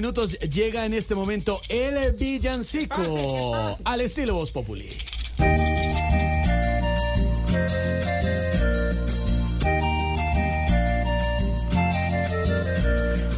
Minutos llega en este momento el villancico al estilo Voz Populi.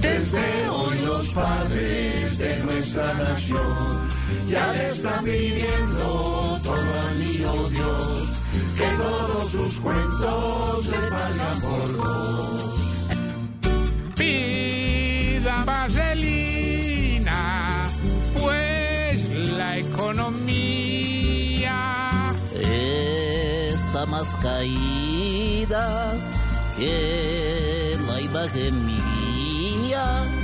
Desde hoy los padres de nuestra nación ya le están pidiendo todo al niño Dios, que todos sus cuentos les valgan por dos. Economía está más caída que la imagen mía.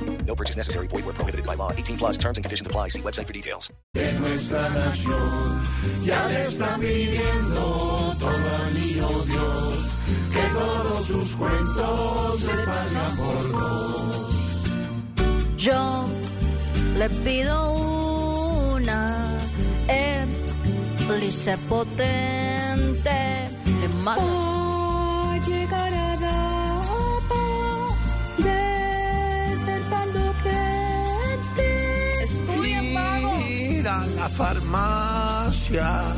No purchase necessary. Void where prohibited by law. 18 plus terms and conditions apply. See website for details. de nuestra nación ya le están pidiendo todo al niño Dios, que todos sus cuentos les valgan por dos. Yo le pido una hélice potente de malas. La farmacia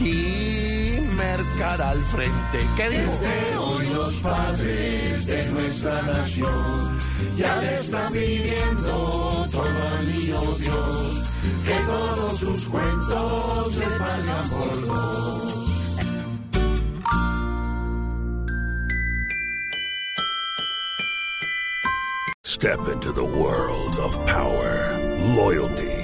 y mercar al frente. ¿Qué dijo? Desde hoy los padres de nuestra nación ya le están pidiendo todo al niño Dios, que todos sus cuentos les valgan por dos. Step into the world of power, loyalty,